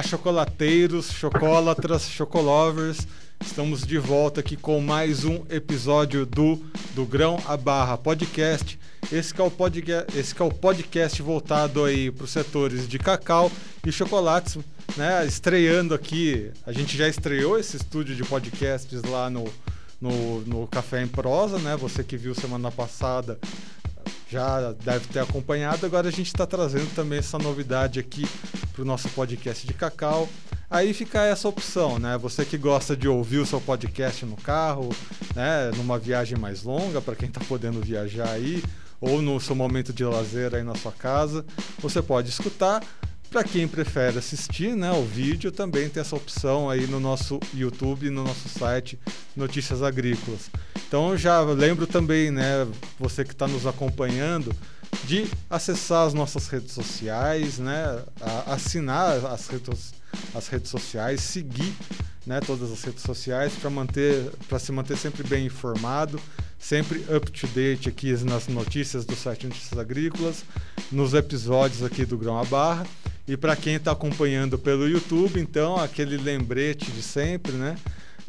Olá, chocolateiros, chocolatras, chocolovers. Estamos de volta aqui com mais um episódio do do Grão a Barra Podcast. Esse é o podcast, esse é o podcast voltado aí para os setores de cacau e chocolates, né? Estreando aqui, a gente já estreou esse estúdio de podcasts lá no, no, no Café em Prosa, né? Você que viu semana passada já deve ter acompanhado. Agora a gente está trazendo também essa novidade aqui para o nosso podcast de cacau. Aí fica essa opção, né? Você que gosta de ouvir o seu podcast no carro, né? Numa viagem mais longa, para quem está podendo viajar aí, ou no seu momento de lazer aí na sua casa, você pode escutar. Para quem prefere assistir né, o vídeo, também tem essa opção aí no nosso YouTube no nosso site Notícias Agrícolas. Então já lembro também, né, você que está nos acompanhando, de acessar as nossas redes sociais, né, assinar as redes, as redes sociais, seguir né, todas as redes sociais para manter, para se manter sempre bem informado, sempre up to date aqui nas notícias do site Notícias Agrícolas, nos episódios aqui do Grão a Barra. E para quem está acompanhando pelo YouTube, então aquele lembrete de sempre, né?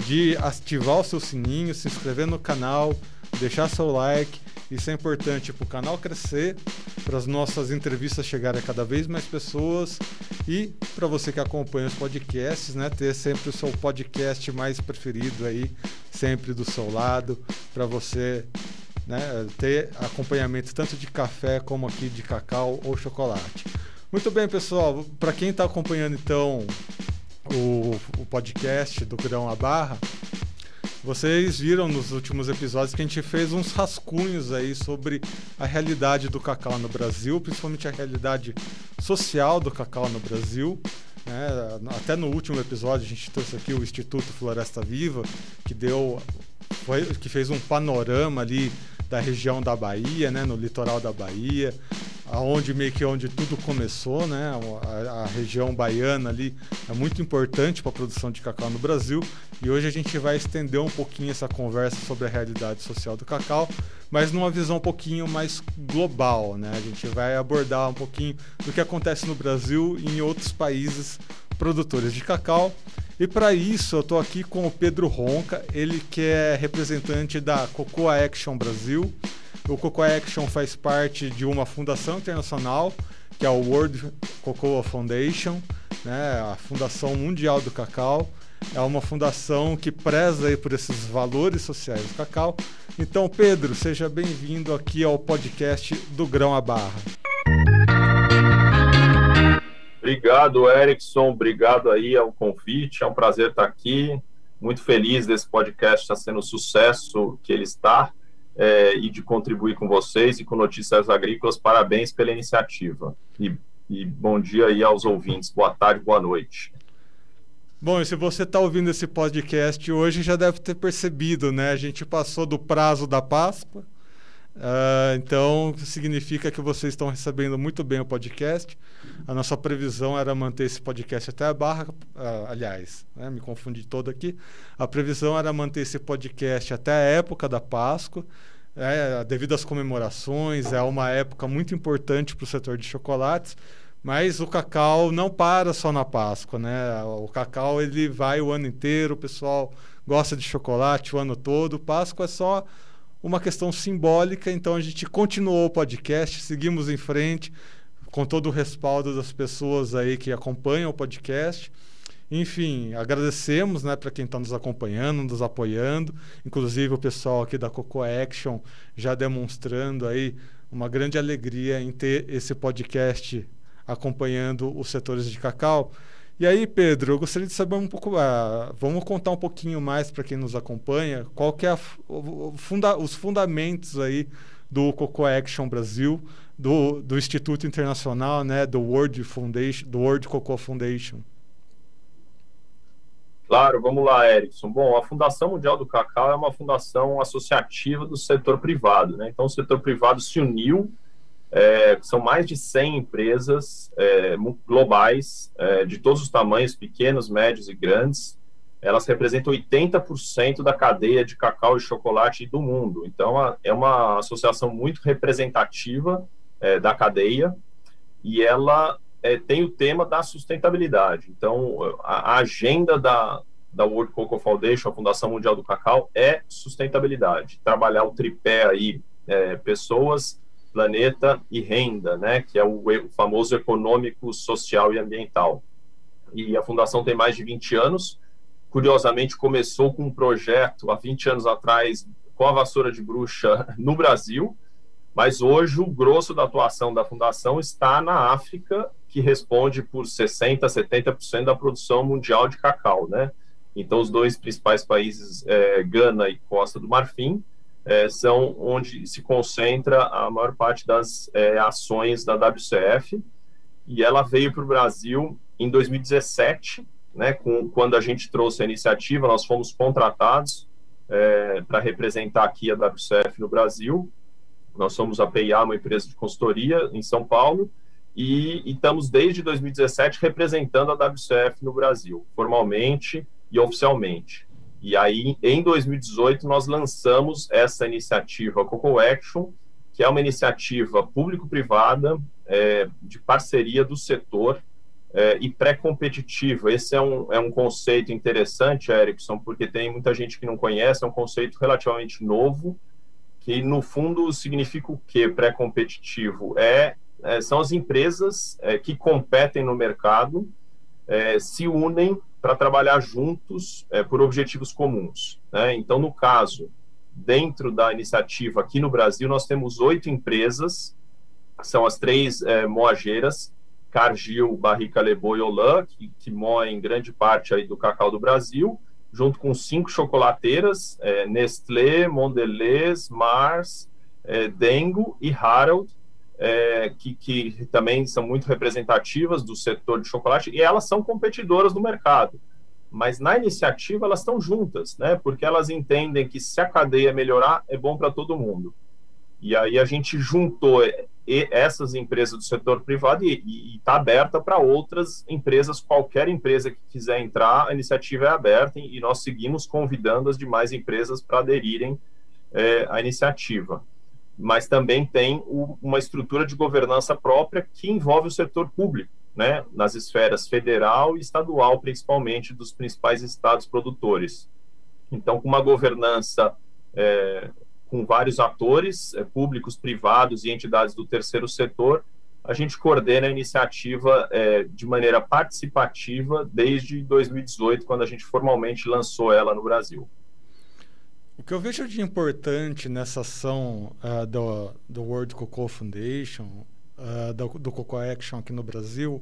de ativar o seu sininho, se inscrever no canal, deixar seu like. Isso é importante para o canal crescer, para as nossas entrevistas chegarem a cada vez mais pessoas e para você que acompanha os podcasts, né, ter sempre o seu podcast mais preferido aí, sempre do seu lado, para você né, ter acompanhamento tanto de café como aqui de cacau ou chocolate. Muito bem, pessoal. Para quem está acompanhando então o, o podcast do Grão a Barra, vocês viram nos últimos episódios que a gente fez uns rascunhos aí sobre a realidade do cacau no Brasil, principalmente a realidade social do cacau no Brasil. Né? Até no último episódio a gente trouxe aqui o Instituto Floresta Viva, que deu, foi, que fez um panorama ali da região da Bahia, né, no litoral da Bahia, aonde meio que onde tudo começou, né? A, a região baiana ali é muito importante para a produção de cacau no Brasil. E hoje a gente vai estender um pouquinho essa conversa sobre a realidade social do cacau, mas numa visão um pouquinho mais global, né? A gente vai abordar um pouquinho do que acontece no Brasil e em outros países produtores de cacau. E para isso eu estou aqui com o Pedro Ronca, ele que é representante da Cocoa Action Brasil. O Cocoa Action faz parte de uma fundação internacional, que é o World Cocoa Foundation, né, a Fundação Mundial do Cacau. É uma fundação que preza por esses valores sociais do cacau. Então, Pedro, seja bem-vindo aqui ao podcast do Grão a Barra. Obrigado, Erickson. Obrigado aí ao convite. É um prazer estar aqui. Muito feliz desse podcast estar sendo o sucesso que ele está é, e de contribuir com vocês e com Notícias Agrícolas. Parabéns pela iniciativa. E, e bom dia aí aos ouvintes. Boa tarde, boa noite. Bom, e se você está ouvindo esse podcast hoje, já deve ter percebido, né? A gente passou do prazo da Páscoa Uh, então, significa que vocês estão recebendo muito bem o podcast. A nossa previsão era manter esse podcast até a barra. Uh, aliás, né, me confundi todo aqui. A previsão era manter esse podcast até a época da Páscoa. É, devido às comemorações, é uma época muito importante para o setor de chocolates. Mas o cacau não para só na Páscoa, né? O cacau ele vai o ano inteiro, o pessoal gosta de chocolate o ano todo. Páscoa é só uma questão simbólica, então a gente continuou o podcast, seguimos em frente com todo o respaldo das pessoas aí que acompanham o podcast. Enfim, agradecemos né, para quem está nos acompanhando, nos apoiando, inclusive o pessoal aqui da Coco Action já demonstrando aí uma grande alegria em ter esse podcast acompanhando os setores de cacau. E aí, Pedro, eu gostaria de saber um pouco, uh, vamos contar um pouquinho mais para quem nos acompanha, qual que é a, o, funda, os fundamentos aí do Coco Action Brasil, do, do Instituto Internacional, né, do World Foundation, do World Cocoa Foundation. Claro, vamos lá, Erickson. Bom, a Fundação Mundial do Cacau é uma fundação associativa do setor privado, né? Então, o setor privado se uniu é, são mais de 100 empresas é, globais, é, de todos os tamanhos, pequenos, médios e grandes. Elas representam 80% da cadeia de cacau e chocolate do mundo. Então, a, é uma associação muito representativa é, da cadeia e ela é, tem o tema da sustentabilidade. Então, a, a, agenda da, da World Cocoa Foundation, a Fundação Mundial do Cacau, é sustentabilidade. Trabalhar o tripé aí, é, pessoas, planeta e renda, né, que é o, o famoso econômico, social e ambiental. E a Fundação tem mais de 20 anos. Curiosamente, começou com um projeto há 20 anos atrás com a vassoura de bruxa no Brasil, mas hoje o grosso da atuação da fundação está na África, que responde por 60, 70% da produção mundial de cacau, né? Então, os dois principais países, é, Gana e Costa do Marfim, é, são onde se concentra a maior parte das é, ações da WCF. E ela veio para o Brasil em 2017, né, com, quando a gente trouxe a iniciativa, nós fomos contratados é, para representar aqui a WCF no Brasil. Nós somos a PIA, uma empresa de consultoria em São Paulo, e, e estamos desde 2017 representando a WCF no Brasil, formalmente e oficialmente. E aí, em 2018, nós lançamos essa iniciativa Coco Action, que é uma iniciativa público-privada é, de parceria do setor é, e pré-competitiva. Esse é um, é um conceito interessante, Erickson, porque tem muita gente que não conhece, é um conceito relativamente novo, que no fundo significa o que pré-competitivo? É, é, são as empresas é, que competem no mercado, é, se unem para trabalhar juntos é, por objetivos comuns. Né? Então, no caso, dentro da iniciativa aqui no Brasil, nós temos oito empresas, são as três é, moageiras, Cargill, Barrica Lebo e Olan, que, que moem grande parte aí do cacau do Brasil, junto com cinco chocolateiras, é, Nestlé, Mondelez, Mars, é, Dengo e Harold, é, que, que, também são muito representativas do setor de chocolate, e elas são competidoras no mercado. Mas na iniciativa elas estão juntas, né? Porque elas entendem que se a cadeia melhorar, é bom para todo mundo. E aí a gente juntou essas empresas do setor privado e está aberta para outras empresas, qualquer empresa que quiser entrar, a iniciativa é aberta e nós seguimos convidando as demais empresas para aderirem é, à iniciativa. Mas também tem o, uma estrutura de governança própria que envolve o setor público, né, nas esferas federal e estadual, principalmente dos principais estados produtores. Então, com uma governança é, com vários atores é, públicos, privados e entidades do terceiro setor, a gente coordena a iniciativa é, de maneira participativa desde 2018, quando a gente formalmente lançou ela no Brasil. O que eu vejo de importante nessa ação uh, do, do World Cocoa Foundation, uh, do, do Cocoa Action aqui no Brasil,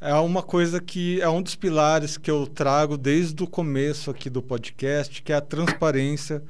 é uma coisa que é um dos pilares que eu trago desde o começo aqui do podcast, que é a transparência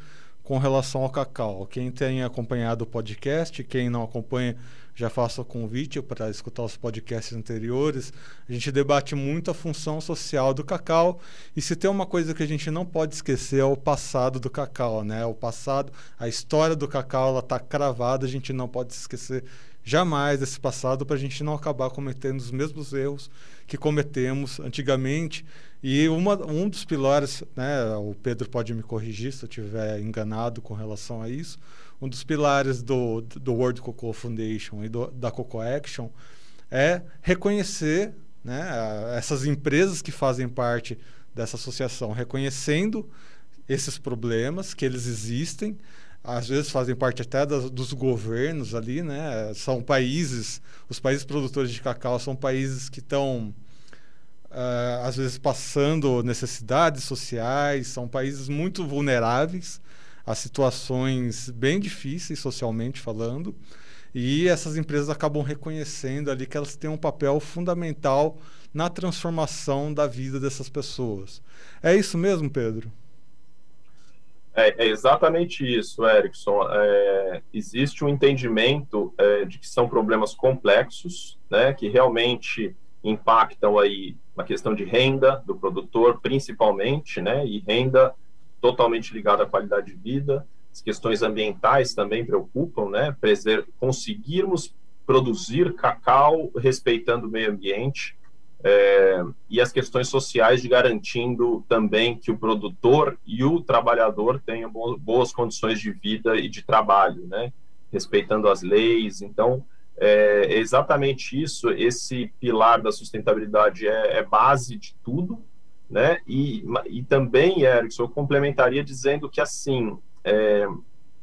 com relação ao cacau. Quem tem acompanhado o podcast, quem não acompanha, já faço o convite para escutar os podcasts anteriores. A gente debate muito a função social do cacau e se tem uma coisa que a gente não pode esquecer é o passado do cacau, né? O passado, a história do cacau, ela está cravada, a gente não pode esquecer jamais desse passado para a gente não acabar cometendo os mesmos erros que cometemos antigamente e uma, um dos pilares, né, o Pedro pode me corrigir se eu estiver enganado com relação a isso, um dos pilares do, do World Cocoa Foundation e do, da Cocoa Action é reconhecer né, essas empresas que fazem parte dessa associação, reconhecendo esses problemas, que eles existem, às vezes fazem parte até das, dos governos ali, né? São países, os países produtores de cacau são países que estão uh, às vezes passando necessidades sociais, são países muito vulneráveis a situações bem difíceis socialmente falando. E essas empresas acabam reconhecendo ali que elas têm um papel fundamental na transformação da vida dessas pessoas. É isso mesmo, Pedro? É, é exatamente isso, Erickson. É, existe um entendimento é, de que são problemas complexos, né, que realmente impactam aí na questão de renda do produtor, principalmente, né, e renda totalmente ligada à qualidade de vida. As questões ambientais também preocupam, né, conseguirmos produzir cacau respeitando o meio ambiente é, e as questões sociais de garantindo também que o produtor e o trabalhador tenham boas condições de vida e de trabalho, né, respeitando as leis. Então, é exatamente isso, esse pilar da sustentabilidade é, é base de tudo, né? E, e também, Erickson, eu complementaria dizendo que, assim, é,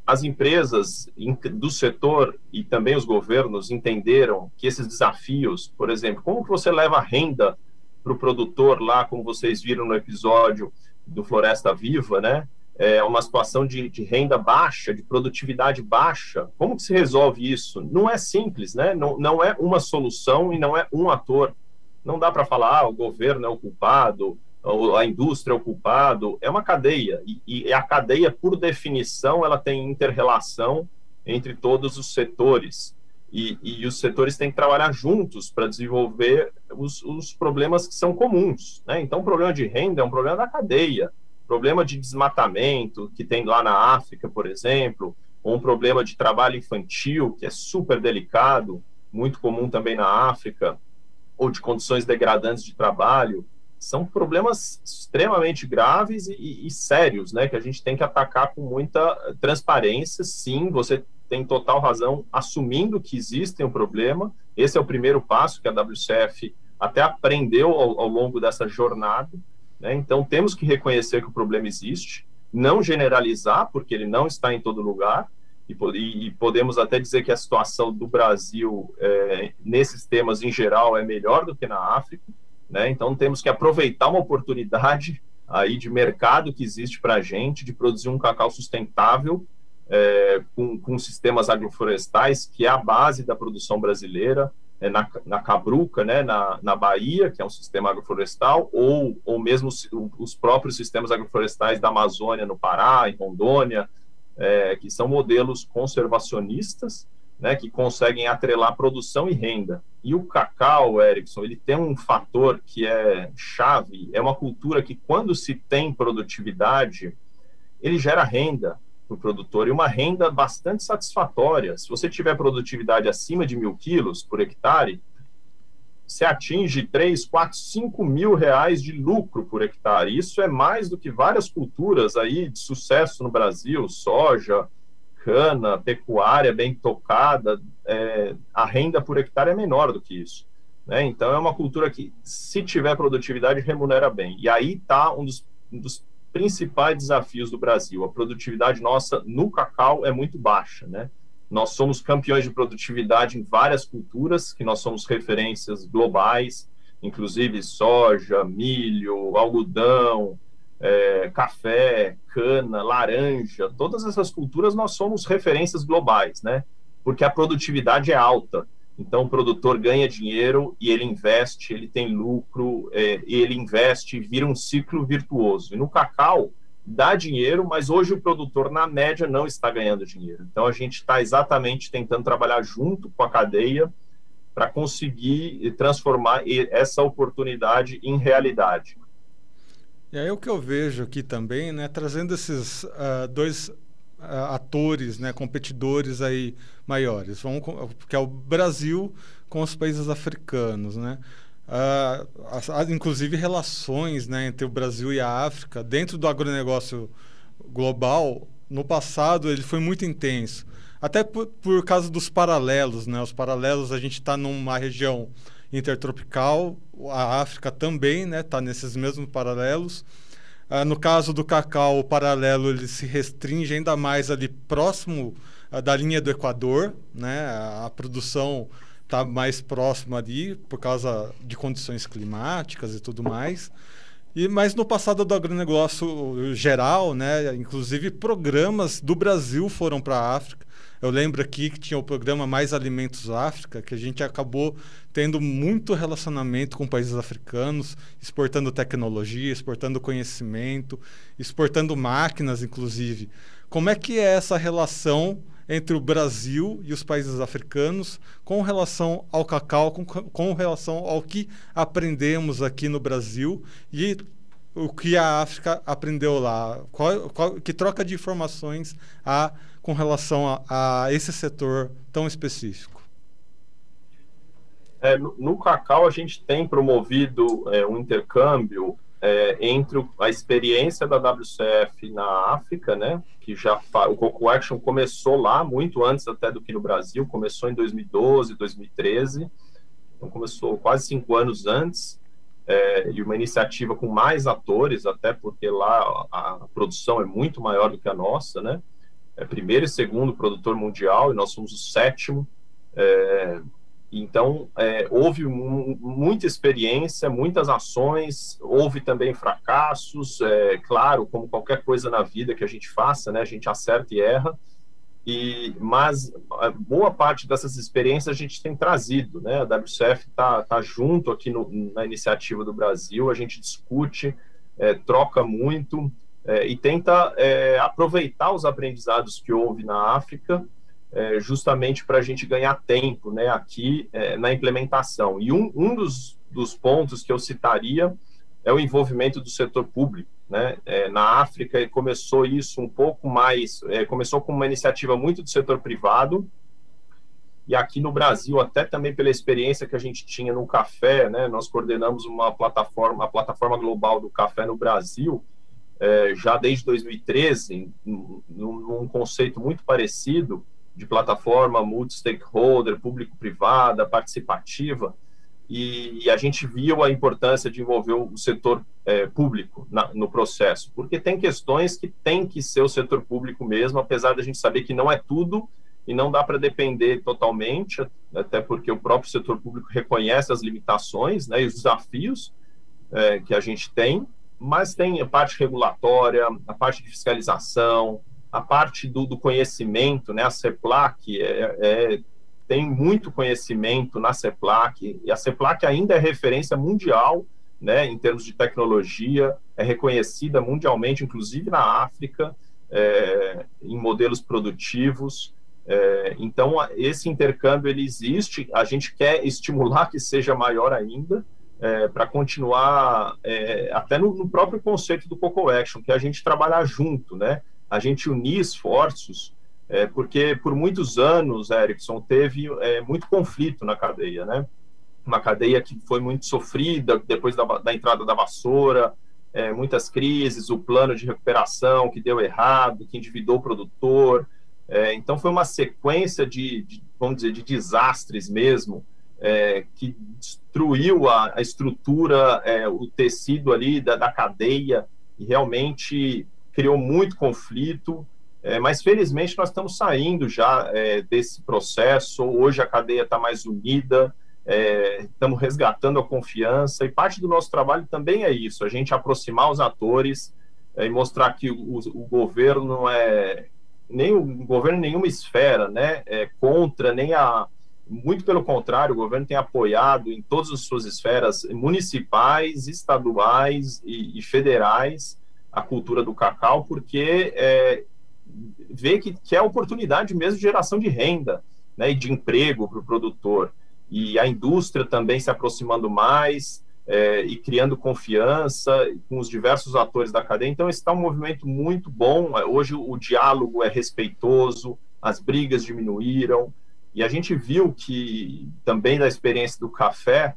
as empresas do setor e também os governos entenderam que esses desafios, por exemplo, como que você leva renda para o produtor lá, como vocês viram no episódio do Floresta Viva, né? é, uma situação de, de, renda baixa, de produtividade baixa. Como que se resolve isso? Não é simples, né? Não, não é uma solução e não é um ator. Não dá para falar, ah, o governo é o culpado, a indústria é o culpado. É uma cadeia. E, e a cadeia, por definição, ela tem interrelação entre todos os setores. E, e, os setores têm que trabalhar juntos para desenvolver os, os, problemas que são comuns. Né? Então, o problema de renda é um problema da cadeia problema de desmatamento que tem lá na África, por exemplo, ou um problema de trabalho infantil, que é super delicado, muito comum também na África, ou de condições degradantes de trabalho, são problemas extremamente graves e, e, sérios, né, que a gente tem que atacar com muita transparência. Sim, você tem total razão, assumindo que existe um problema. Esse é o primeiro passo que a WCF até aprendeu ao, ao longo dessa jornada. Né? Então, temos que reconhecer que o problema existe, não generalizar, porque ele não está em todo lugar, e, e podemos até dizer que a situação do Brasil é, nesses temas em geral é melhor do que na África. Né? Então, temos que aproveitar uma oportunidade aí de mercado que existe para a gente de produzir um cacau sustentável é, com, com sistemas agroflorestais, que é a base da produção brasileira, é, na, na Cabruca, né, na, na Bahia, que é um sistema agroflorestal, ou, ou mesmo os próprios sistemas agroflorestais da Amazônia, no Pará, em Rondônia, é, que são modelos conservacionistas, né, que conseguem atrelar produção e renda. E o cacau, Erickson, ele tem um fator que é chave, é uma cultura que quando se tem produtividade, ele gera renda, para o produtor e uma renda bastante satisfatória. Se você tiver produtividade acima de mil quilos por hectare, você atinge 3, 4, 5 mil reais de lucro por hectare. Isso é mais do que várias culturas aí de sucesso no Brasil, soja, cana, pecuária bem tocada, é, a renda por hectare é menor do que isso. Né? Então é uma cultura que, se tiver produtividade, remunera bem. E aí está um dos, um dos principais desafios do Brasil. A produtividade nossa no cacau é muito baixa, né? Nós somos campeões de produtividade em várias culturas, que nós somos referências globais, inclusive soja, milho, algodão, é, café, cana, laranja, todas essas culturas nós somos referências globais, né? Porque a produtividade é alta. Então, o produtor ganha dinheiro e ele investe, ele tem lucro, é, ele investe e vira um ciclo virtuoso. E no cacau, dá dinheiro, mas hoje o produtor, na média, não está ganhando dinheiro. Então, a gente está exatamente tentando trabalhar junto com a cadeia para conseguir transformar essa oportunidade em realidade. E aí o que eu vejo aqui também, né, trazendo esses uh, dois atores, né, competidores aí maiores, vamos, que é o Brasil com os países africanos, né? Uh, as, inclusive relações né, entre o Brasil e a África dentro do agronegócio global no passado ele foi muito intenso. Até por, por causa dos paralelos né? Os paralelos a gente está numa região intertropical a África também né está nesses mesmos paralelos ah, no caso do cacau, o paralelo ele se restringe ainda mais ali próximo ah, da linha do Equador, né? A, a produção está mais próxima ali por causa de condições climáticas e tudo mais. E, mas no passado do agronegócio geral, né, inclusive programas do Brasil foram para a África. Eu lembro aqui que tinha o programa Mais Alimentos África, que a gente acabou tendo muito relacionamento com países africanos, exportando tecnologia, exportando conhecimento, exportando máquinas, inclusive. Como é que é essa relação entre o Brasil e os países africanos com relação ao cacau, com, com relação ao que aprendemos aqui no Brasil e o que a África aprendeu lá? Qual, qual, que troca de informações há com relação a, a esse setor tão específico? É, no, Cacau, a gente tem promovido é, um intercâmbio é, entre a experiência da WCF na África, né, que já o Coco Action começou lá muito antes até do que no Brasil, começou em 2012, 2013, então começou quase cinco anos antes é, e uma iniciativa com mais atores, até porque lá a, a, produção é muito maior do que a nossa, né? É primeiro e segundo produtor mundial e nós somos o sétimo. É, então, é, houve muita experiência, muitas ações, houve também fracassos, é, claro, como qualquer coisa na vida que a gente faça, né? A gente acerta e erra, e, mas boa parte dessas experiências a gente tem trazido, né? A WCF está tá junto aqui no, na iniciativa do Brasil, a gente discute, é, troca muito é, e tenta é, aproveitar os aprendizados que houve na África, é, justamente para a gente ganhar tempo, né? Aqui é, na implementação. E um, um dos, dos pontos que eu citaria é o envolvimento do setor público. Né? É, na África começou isso um pouco mais, é, começou com uma iniciativa muito do setor privado, e aqui no Brasil, até também pela experiência que a gente tinha no café, né? nós coordenamos uma plataforma, a plataforma global do café no Brasil, é, já desde 2013, num, num conceito muito parecido de plataforma multi-stakeholder, público-privada, participativa, e, e, a gente viu a importância de envolver o setor é, público na, no processo, porque tem questões que tem que ser o setor público mesmo, apesar da gente saber que não é tudo e não dá para depender totalmente, até porque o próprio setor público reconhece as limitações né, e os desafios é, que a gente tem, mas tem a parte regulatória, a parte de fiscalização, a parte do, do conhecimento, né, a CEPLAC é, é tem muito conhecimento na CEPLAC, e a CEPLAC ainda é referência mundial né, em termos de tecnologia, é reconhecida mundialmente, inclusive na África, é, em modelos produtivos. É, então, esse intercâmbio ele existe, a gente quer estimular que seja maior ainda, é, para continuar, até no, no, próprio conceito do Coco Action, que é a gente trabalhar junto, né? a gente unir esforços é, porque por muitos anos, Erickson, teve é, muito conflito na cadeia, né? Uma cadeia que foi muito sofrida depois da, da entrada da vassoura, é, muitas crises, o plano de recuperação que deu errado, que endividou o produtor. É, então, foi uma sequência de, de, vamos dizer, de desastres mesmo, é, que destruiu a, a estrutura, é, o tecido ali da, da cadeia e realmente criou muito conflito. É, mas felizmente nós estamos saindo já é, desse processo. Hoje a cadeia está mais unida, é, estamos resgatando a confiança e parte do nosso trabalho também é isso: a gente aproximar os atores é, e mostrar que o, o, governo não é nem o governo nenhuma esfera, né, é contra nem a muito pelo contrário, o governo tem apoiado em todas as suas esferas municipais, estaduais e, e federais a cultura do cacau, porque é, vê que, que é oportunidade mesmo de geração de renda né, e de emprego para o produtor. E a indústria também se aproximando mais é, e criando confiança com os diversos atores da cadeia. Então, esse está um movimento muito bom. Hoje, o diálogo é respeitoso, as brigas diminuíram. E a gente viu que, também da experiência do café,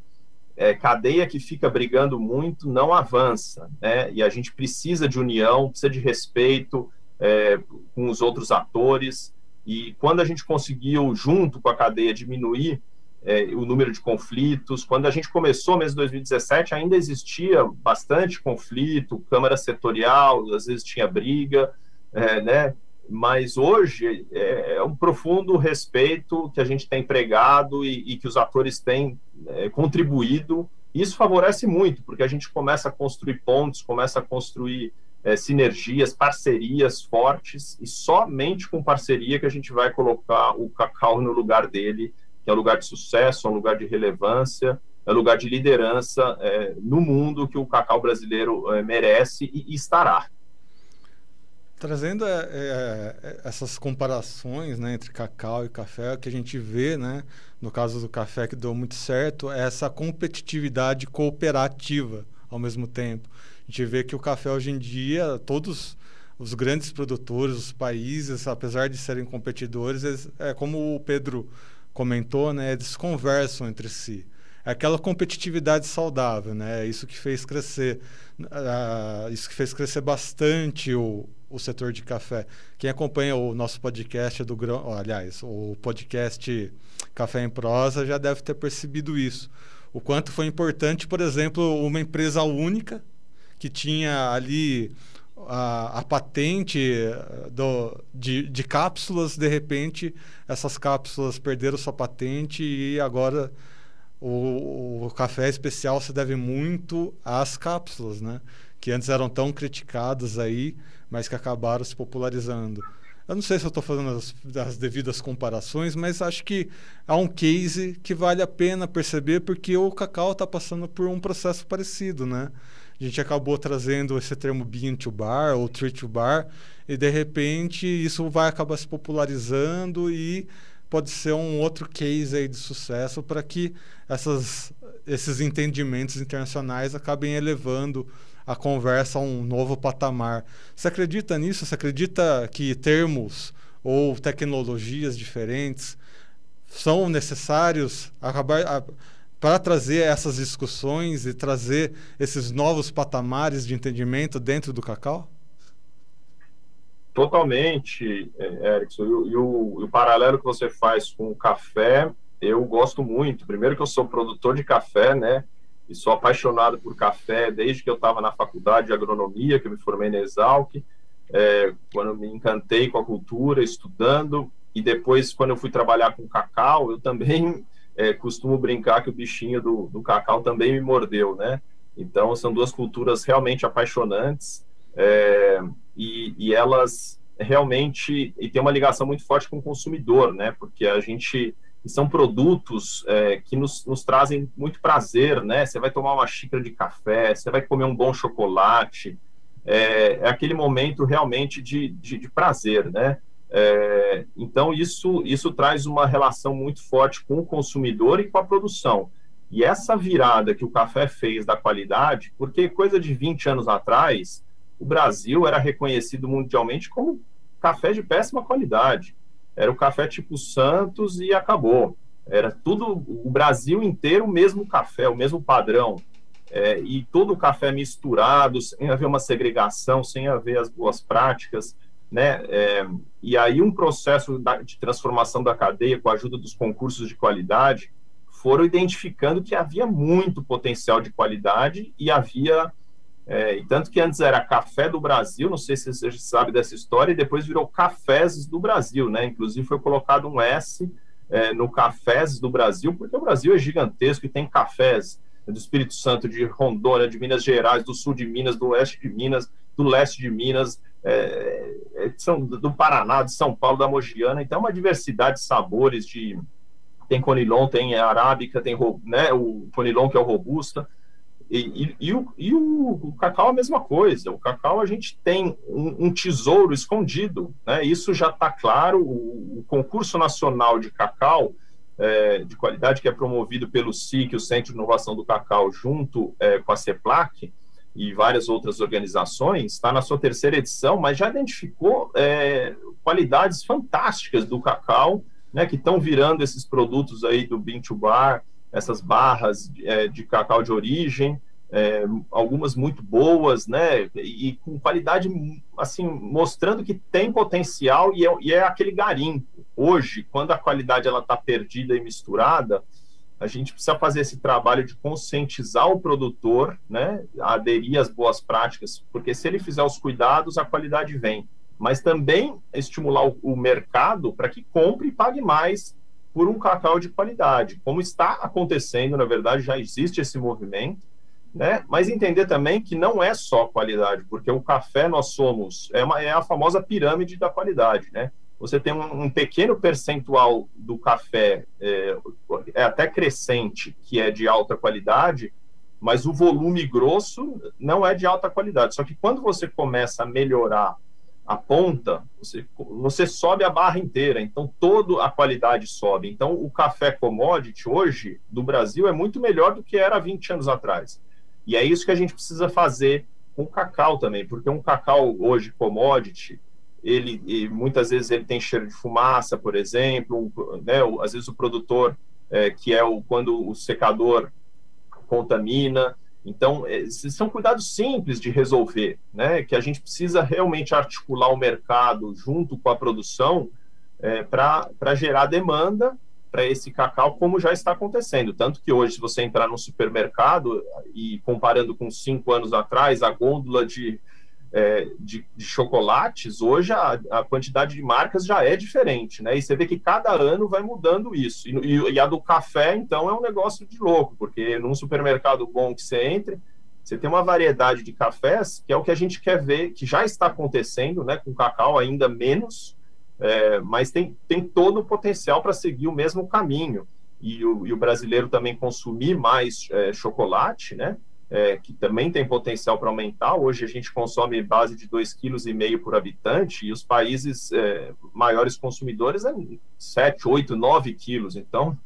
é, cadeia que fica brigando muito não avança, né? E a gente precisa de união, precisa de respeito, é, com os outros atores. E quando a gente conseguiu, junto com a cadeia, diminuir é, o número de conflitos, quando a gente começou mesmo em 2017, ainda existia bastante conflito, Câmara Setorial, às vezes tinha briga, é, né? Mas hoje é, é um profundo respeito que a gente tem pregado e, e que os atores têm é, contribuído. Isso favorece muito, porque a gente começa a construir pontos, começa a construir é, sinergias, parcerias fortes, e somente com parceria que a gente vai colocar o cacau no lugar dele, que é um lugar de sucesso, é um lugar de relevância, é um lugar de liderança é, no mundo que o cacau brasileiro é, merece e, e, estará. Trazendo é, é, essas comparações né, entre cacau e café, o que a gente vê, né, no caso do café que deu muito certo, é essa competitividade cooperativa ao mesmo tempo. A gente vê que o café hoje em dia, todos os grandes produtores, os países, apesar de serem competidores, eles, é como o Pedro comentou, né, eles conversam entre si. É aquela competitividade saudável, né? É isso que fez crescer, uh, isso que fez crescer bastante o, o setor de café. Quem acompanha o nosso podcast do grão, aliás, o podcast Café em Prosa já deve ter percebido isso. O quanto foi importante, por exemplo, uma empresa única que tinha ali a, a patente eh, do, de, de cápsulas, de repente essas cápsulas perderam sua patente e agora o, o, café especial se deve muito às cápsulas, né? Que antes eram tão criticadas aí, mas que acabaram se popularizando. Eu não sei se eu estou fazendo as, as, devidas comparações, mas acho que há um case que vale a pena perceber porque o cacau está passando por um processo parecido, né? A gente acabou trazendo esse termo bean to bar ou tree to bar e de repente isso vai acabar se popularizando e pode ser um outro case aí de sucesso para que essas, esses entendimentos internacionais acabem elevando a conversa a um novo patamar. Você acredita nisso? Você acredita que termos ou tecnologias diferentes são necessários acabar, para trazer essas discussões e trazer esses novos patamares de entendimento dentro do cacau? Totalmente, é, Erickson. E, o, e, o, paralelo que você faz com o café, eu gosto muito. Primeiro que eu sou produtor de café, né? E sou apaixonado por café desde que eu estava na faculdade de agronomia, que eu me formei na Exalc, é, quando me encantei com a cultura, estudando. E depois, quando eu fui trabalhar com cacau, eu também é, costumo brincar que o bichinho do, do cacau também me mordeu, né? Então, são duas culturas realmente apaixonantes. É, e, e elas realmente e tem uma ligação muito forte com o consumidor, né? Porque a gente são produtos é, que nos, nos, trazem muito prazer, né? Você vai tomar uma xícara de café, você vai comer um bom chocolate, é, é aquele momento realmente de, de, de prazer, né? É, então isso isso traz uma relação muito forte com o consumidor e com a produção. E essa virada que o café fez da qualidade, porque coisa de 20 anos atrás o Brasil era reconhecido mundialmente como café de péssima qualidade. Era o café tipo Santos e acabou. Era tudo, o Brasil inteiro, o mesmo café, o mesmo padrão. É, e todo o café misturado, sem haver uma segregação, sem haver as boas práticas. Né? É, e aí um processo de transformação da cadeia com a ajuda dos concursos de qualidade foram identificando que havia muito potencial de qualidade e havia é, e tanto que antes era Café do Brasil, não sei se você sabe dessa história, e depois virou Cafés do Brasil, né? Inclusive foi colocado um S é, no Cafés do Brasil, porque o Brasil é gigantesco e tem cafés do Espírito Santo, de Rondônia, de Minas Gerais, do sul de Minas, do oeste de Minas, do leste de Minas, é, é são, do Paraná, de São Paulo, da Mogiana. Então, é uma diversidade de sabores, de tem conilon, tem arábica, tem né, o conilon que é o robusta. E, e, e, o, e o, o, cacau é a mesma coisa. O cacau a gente tem um, um tesouro escondido, né? Isso já está claro. O, o, concurso nacional de cacau é, de qualidade que é promovido pelo SIC, o Centro de Inovação do Cacau, junto é, com a CEPLAC e várias outras organizações, está na sua terceira edição, mas já identificou é, qualidades fantásticas do cacau, né? Que estão virando esses produtos aí do Bean to Bar essas barras é, de cacau de origem, é, algumas muito boas, né, e com qualidade, assim, mostrando que tem potencial e é, e é aquele garimpo. Hoje, quando a qualidade ela está perdida e misturada, a gente precisa fazer esse trabalho de conscientizar o produtor, né, aderir às boas práticas, porque se ele fizer os cuidados, a qualidade vem. Mas também estimular o, o mercado para que compre e pague mais por um cacau de qualidade. Como está acontecendo, na verdade, já existe esse movimento, né? Mas entender também que não é só qualidade, porque o café nós somos é, uma, é a famosa pirâmide da qualidade, né? Você tem um, um pequeno percentual do café, é, é até crescente, que é de alta qualidade, mas o volume grosso não é de alta qualidade. Só que quando você começa a melhorar a ponta, você, você sobe a barra inteira, então toda a qualidade sobe. Então o café commodity hoje do Brasil é muito melhor do que era 20 anos atrás. E é isso que a gente precisa fazer com o cacau também, porque um cacau hoje commodity, ele muitas vezes ele tem cheiro de fumaça, por exemplo, né? Às vezes o produtor é, que é o quando o secador contamina, Então, esses são cuidados simples de resolver, né? Que a gente precisa realmente articular o mercado junto com a produção é, para gerar demanda para esse cacau, como já está acontecendo. Tanto que hoje, se você entrar no supermercado e comparando com cinco anos atrás, a gôndola de, é, de, de, chocolates, hoje a, a, quantidade de marcas já é diferente, né? E você vê que cada ano vai mudando isso. E, e, e, a do café, então, é um negócio de louco, porque num supermercado bom que você entre, você tem uma variedade de cafés que é o que a gente quer ver, que já está acontecendo, né? Com cacau ainda menos, é, mas tem, tem todo o potencial para seguir o mesmo caminho. E o, e o brasileiro também consumir mais é, chocolate, né? É, que também tem potencial para aumentar. Hoje a gente consome base de 2,5 kg por habitante e os países é, maiores consumidores é 7, 8, 9 quilos. Então,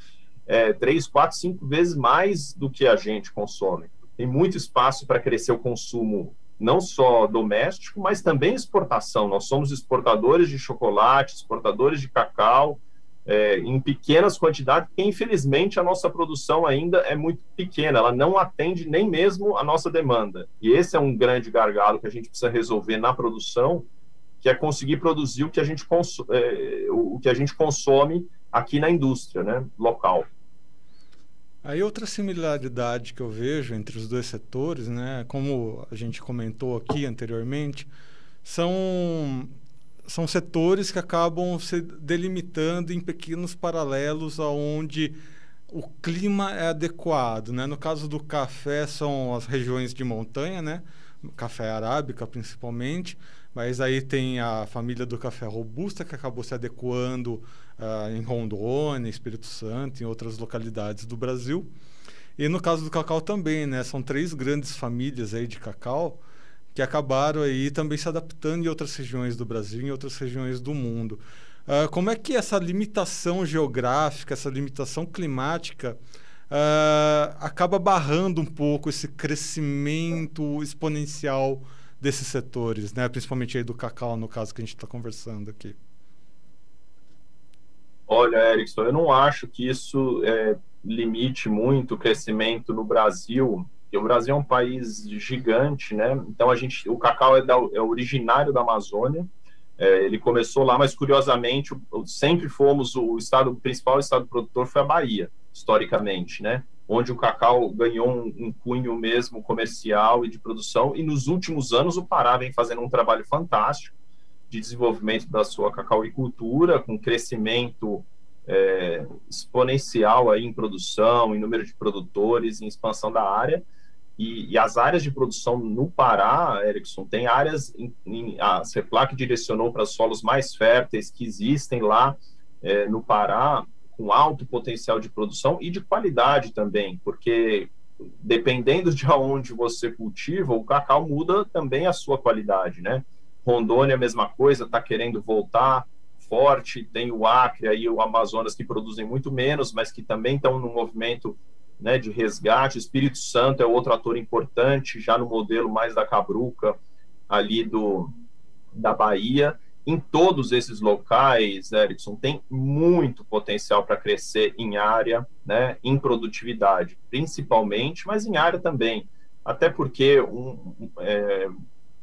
é 3, 4, 5 vezes mais do que a gente consome. Tem muito espaço para crescer o consumo não só doméstico, mas também exportação. Nós somos exportadores de chocolate, exportadores de cacau, é, em pequenas quantidades, porque infelizmente a nossa produção ainda é muito pequena, ela não atende nem mesmo a nossa demanda. E esse é um grande gargalo que a gente precisa resolver na produção, que é conseguir produzir o que a gente, é, o que a gente consome aqui na indústria né, local. Aí outra similaridade que eu vejo entre os dois setores, né, como a gente comentou aqui anteriormente, são são setores que acabam se delimitando em pequenos paralelos aonde o clima é adequado, né? No caso do café são as regiões de montanha, né? Café arábica principalmente, mas aí tem a família do café robusta que acabou se adequando uh, em Rondônia, Espírito Santo, em outras localidades do Brasil. E no caso do cacau também, né? São três grandes famílias aí de cacau que acabaram aí também se adaptando em outras regiões do Brasil, em outras regiões do mundo. Uh, como é que essa limitação geográfica, essa limitação climática uh, acaba barrando um pouco esse crescimento exponencial desses setores, né? principalmente aí do cacau, no caso que a gente está conversando aqui? Olha, Erickson, eu não acho que isso é, limite muito o crescimento no Brasil. O Brasil é um país gigante, né? Então a gente, o cacau é, da, é originário da Amazônia. É, ele começou lá, mas curiosamente sempre fomos o estado o principal estado produtor foi a Bahia, historicamente, né? Onde o cacau ganhou um, um cunho mesmo comercial e de produção. E nos últimos anos o Pará vem fazendo um trabalho fantástico de desenvolvimento da sua cacauicultura, com crescimento é, exponencial aí em produção, em número de produtores, em expansão da área. E, e as áreas de produção no Pará, Erickson, tem áreas, em, em, a CEPLAC direcionou para solos mais férteis que existem lá é, no Pará, com alto potencial de produção e de qualidade também, porque dependendo de onde você cultiva, o cacau muda também a sua qualidade, né? Rondônia, a mesma coisa, está querendo voltar forte. Tem o Acre e o Amazonas que produzem muito menos, mas que também estão no movimento né, de resgate. O Espírito Santo é outro ator importante, já no modelo mais da Cabruca, ali do, da Bahia. Em todos esses locais, Erickson, tem muito potencial para crescer em área, né, em produtividade, principalmente, mas em área também. Até porque um, é,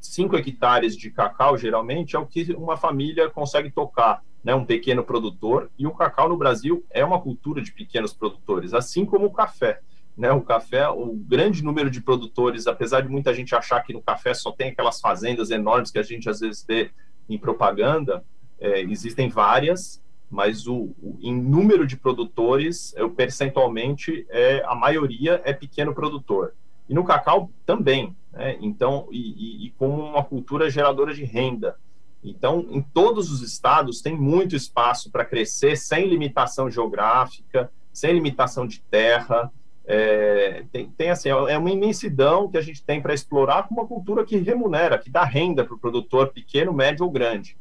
5 hectares de cacau, geralmente, é o que uma família consegue tocar, né? um pequeno produtor. E o cacau no Brasil é uma cultura de pequenos produtores, assim como o café. Né? O café, o grande número de produtores, apesar de muita gente achar que no café só tem aquelas fazendas enormes que a gente às vezes vê em propaganda, é, existem várias, mas o, o, em número de produtores, eu, percentualmente, é, a maioria é pequeno produtor. E no cacau também, né? Então, e, e, e como uma cultura geradora de renda. Então, em todos os estados tem muito espaço para crescer sem limitação geográfica, sem limitação de terra. É, tem, tem assim, é uma imensidão que a gente tem para explorar com uma cultura que remunera, que dá renda para o produtor pequeno, médio ou grande.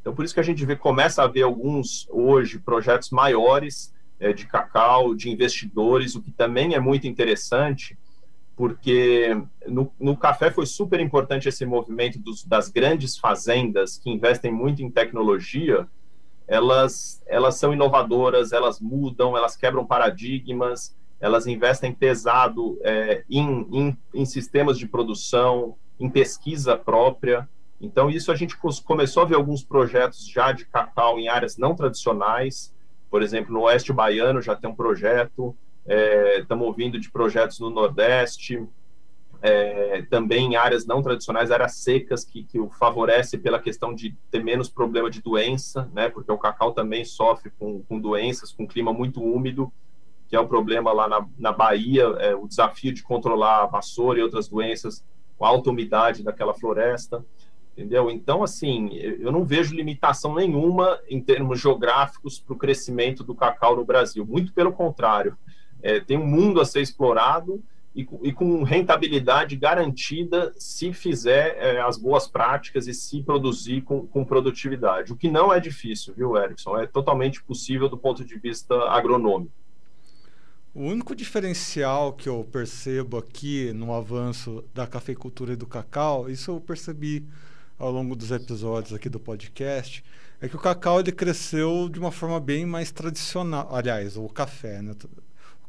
Então, por isso que a gente vê, começa a ver alguns, hoje, projetos maiores é, de cacau, de investidores, o que também é muito interessante, porque no, no, café foi super importante esse movimento dos, das grandes fazendas que investem muito em tecnologia. Elas, elas são inovadoras, elas mudam, elas quebram paradigmas elas investem pesado é, em, em, em, sistemas de produção, em pesquisa própria. Então, isso a gente começou a ver alguns projetos já de cacau em áreas não tradicionais. Por exemplo, no Oeste Baiano já tem um projeto, estamos é, ouvindo de projetos no Nordeste, é, também em áreas não tradicionais, áreas secas, que, que o favorece pela questão de ter menos problema de doença, né, porque o cacau também sofre com, com doenças, com clima muito úmido, que é o problema lá na, na Bahia, é, o desafio de controlar a vassoura e outras doenças com alta umidade daquela floresta, entendeu? Então, assim, eu não vejo limitação nenhuma em termos geográficos para o crescimento do cacau no Brasil, muito pelo contrário, é, tem um mundo a ser explorado e, e com rentabilidade garantida se fizer é, as boas práticas e se produzir com, com produtividade, o que não é difícil, viu, Erickson? É totalmente possível do ponto de vista agronômico. O único diferencial que eu percebo aqui no avanço da cafeicultura e do cacau, isso eu percebi ao longo dos episódios aqui do podcast, é que o cacau ele cresceu de uma forma bem mais tradicional. Aliás, o café, né?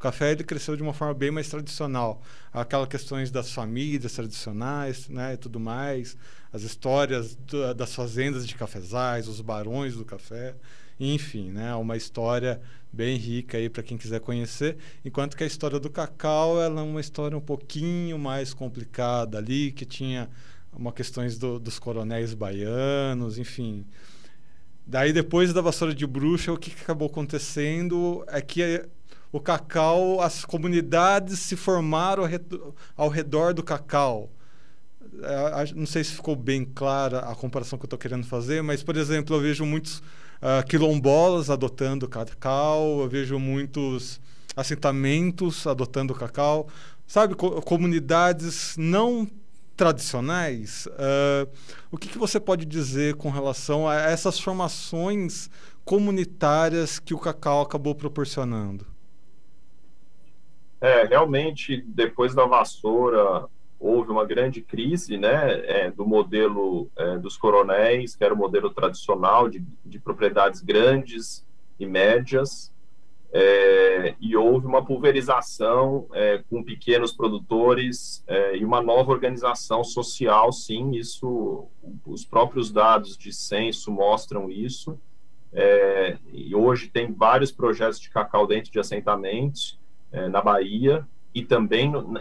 Café ele cresceu de uma forma bem mais tradicional. Aquelas questões das famílias tradicionais, né, e tudo mais, as histórias das fazendas de cafezais, os barões do café, enfim, né, uma história bem rica aí para quem quiser conhecer, enquanto que a história do cacau ela é uma história um pouquinho mais complicada ali, que tinha uma questões do, dos coronéis baianos, enfim. Daí depois da vassoura de bruxa, o que, que acabou acontecendo é que o cacau, as comunidades se formaram ao redor, do cacau. É, não sei se ficou bem clara a comparação que eu estou querendo fazer, mas, por exemplo, eu vejo muitos uh, quilombolas adotando cacau, eu vejo muitos assentamentos adotando cacau, sabe, Co comunidades não tradicionais. Uh, o que, que, você pode dizer com relação a essas formações comunitárias que o cacau acabou proporcionando? É, realmente, depois da vassoura, houve uma grande crise né, é, do modelo é, dos coronéis, que era o modelo tradicional de, de propriedades grandes e médias, é, e houve uma pulverização é, com pequenos produtores é, e uma nova organização social, sim, isso, os próprios dados de censo mostram isso, é, e hoje tem vários projetos de cacau dentro de assentamentos na Bahia e também no,